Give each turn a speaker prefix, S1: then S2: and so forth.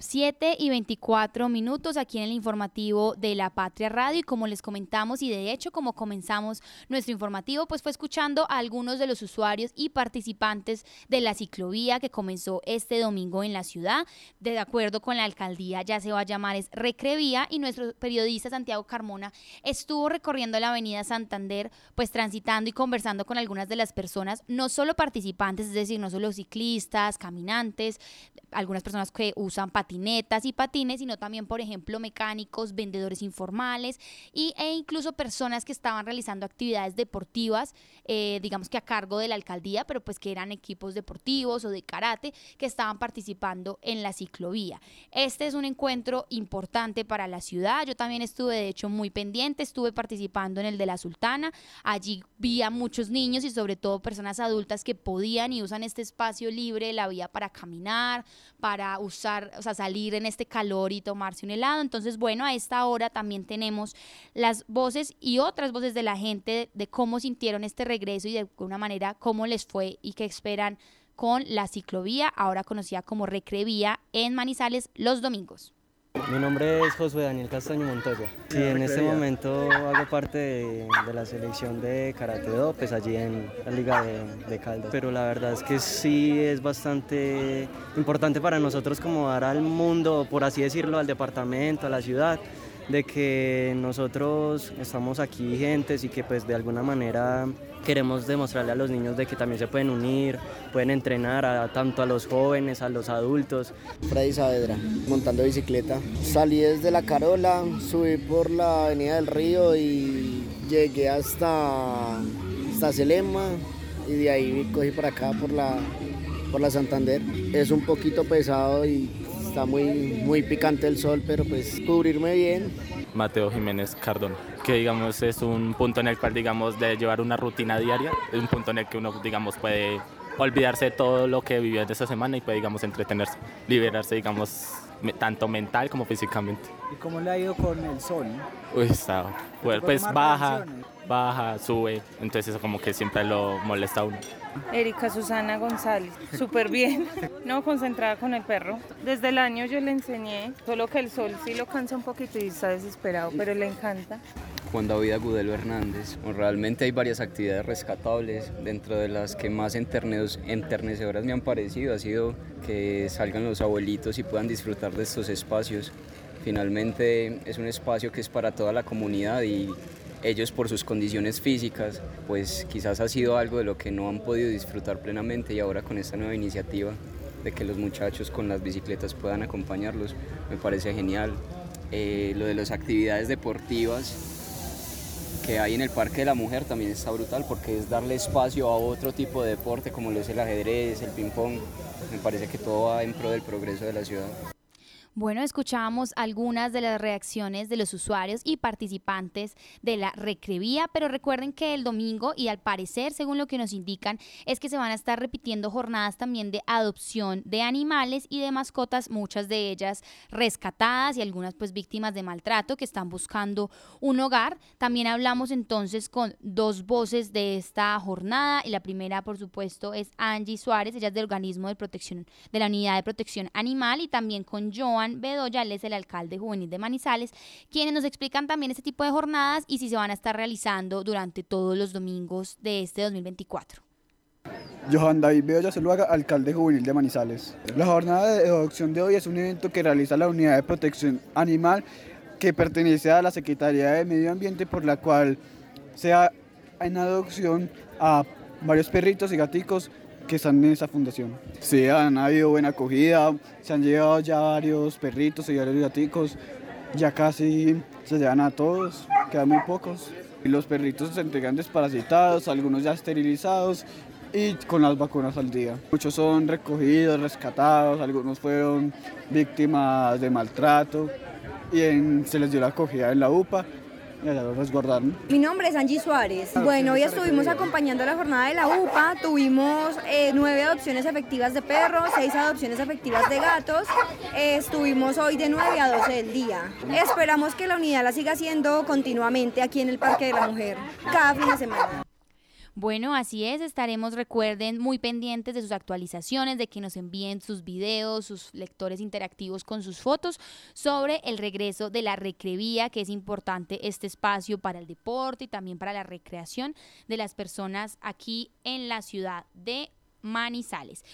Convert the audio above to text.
S1: 7 y 24 minutos aquí en el informativo de la Patria Radio y como les comentamos y de hecho como comenzamos nuestro informativo pues fue escuchando a algunos de los usuarios y participantes de la ciclovía que comenzó este domingo en la ciudad. De acuerdo con la alcaldía ya se va a llamar Recrevía y nuestro periodista Santiago Carmona estuvo recorriendo la avenida Santander pues transitando y conversando con algunas de las personas, no solo participantes, es decir, no solo ciclistas, caminantes, algunas personas que usan patinetas y patines, sino también, por ejemplo, mecánicos, vendedores informales y, e incluso personas que estaban realizando actividades deportivas, eh, digamos que a cargo de la alcaldía, pero pues que eran equipos deportivos o de karate que estaban participando en la ciclovía. Este es un encuentro importante para la ciudad. Yo también estuve, de hecho, muy pendiente, estuve participando en el de la Sultana. Allí vi a muchos niños y sobre todo personas adultas que podían y usan este espacio libre, la vía para caminar, para usar, o sea, salir en este calor y tomarse un helado. Entonces, bueno, a esta hora también tenemos las voces y otras voces de la gente de cómo sintieron este regreso y de alguna manera cómo les fue y qué esperan con la ciclovía, ahora conocida como Recrevía, en Manizales los domingos.
S2: Mi nombre es Josué Daniel Castaño Montoya. Sí, en este momento hago parte de, la selección de Karate Do, pues allí en la Liga de, de Caldas. Pero la verdad es que sí es bastante importante para nosotros como dar al mundo, por así decirlo, al departamento, a la ciudad, de que nosotros estamos aquí vigentes y que pues de alguna manera queremos demostrarle a los niños de que también se pueden unir, pueden entrenar a, tanto a los jóvenes, a los adultos.
S3: Freddy Saavedra, montando bicicleta. Salí desde La Carola, subí por la Avenida del Río y llegué hasta, hasta Selema y de ahí cogí para acá por la, por la Santander. Es un poquito pesado y está muy, muy picante el sol, pero pues cubrirme bien.
S4: Mateo Jiménez Cardón, que digamos es un punto en el cual digamos de llevar una rutina diaria, es un punto en el que uno digamos puede olvidarse de todo lo que vivió de esa semana y puede digamos entretenerse, liberarse digamos tanto mental como físicamente.
S5: ¿Y cómo le ha ido con el sol?
S4: Uy, está, pues, pues baja, baja, sube, entonces eso como que siempre lo molesta a uno.
S6: Erika Susana González, súper bien, no concentrada con el perro. Desde el año yo le enseñé, solo que el sol sí lo cansa un poquito y está desesperado, pero le encanta.
S7: Juan David Agudelo Hernández. Realmente hay varias actividades rescatables, dentro de las que más enternecedoras me han parecido ha sido que salgan los abuelitos y puedan disfrutar de estos espacios. Finalmente es un espacio que es para toda la comunidad y ellos por sus condiciones físicas, pues quizás ha sido algo de lo que no han podido disfrutar plenamente y ahora con esta nueva iniciativa de que los muchachos con las bicicletas puedan acompañarlos, me parece genial. Eh, lo de las actividades deportivas que hay en el Parque de la Mujer también está brutal porque es darle espacio a otro tipo de deporte como lo es el ajedrez, el ping pong. Me parece que todo va en pro del progreso de la ciudad.
S1: Bueno, escuchábamos algunas de las reacciones de los usuarios y participantes de la Recrevía, pero recuerden que el domingo y al parecer, según lo que nos indican, es que se van a estar repitiendo jornadas también de adopción de animales y de mascotas, muchas de ellas rescatadas y algunas pues víctimas de maltrato que están buscando un hogar. También hablamos entonces con dos voces de esta jornada y la primera, por supuesto, es Angie Suárez, ella es del organismo de protección de la unidad de protección animal y también con Joan Bedoya, él es el alcalde juvenil de Manizales, quienes nos explican también este tipo de jornadas y si se van a estar realizando durante todos los domingos de este 2024.
S8: Johan David Bedoya Zuluaga, alcalde juvenil de Manizales. La jornada de adopción de hoy es un evento que realiza la Unidad de Protección Animal que pertenece a la Secretaría de Medio Ambiente por la cual se da en adopción a varios perritos y gaticos que están en esa fundación. Sí, han habido buena acogida, se han llevado ya varios perritos y varios gaticos, ya casi se llevan a todos, quedan muy pocos. Y los perritos se entregan desparasitados, algunos ya esterilizados y con las vacunas al día. Muchos son recogidos, rescatados, algunos fueron víctimas de maltrato y se les dio la acogida en la UPA
S9: mi nombre es Angie Suárez. Ah, bueno, hoy estuvimos acompañando la jornada de la UPA. Tuvimos eh, nueve adopciones efectivas de perros, seis adopciones efectivas de gatos. Eh, estuvimos hoy de 9 a 12 del día. Esperamos que la unidad la siga haciendo continuamente aquí en el Parque de la Mujer, cada fin de semana.
S1: Bueno, así es, estaremos, recuerden, muy pendientes de sus actualizaciones, de que nos envíen sus videos, sus lectores interactivos con sus fotos sobre el regreso de la recrevía, que es importante este espacio para el deporte y también para la recreación de las personas aquí en la ciudad de Manizales.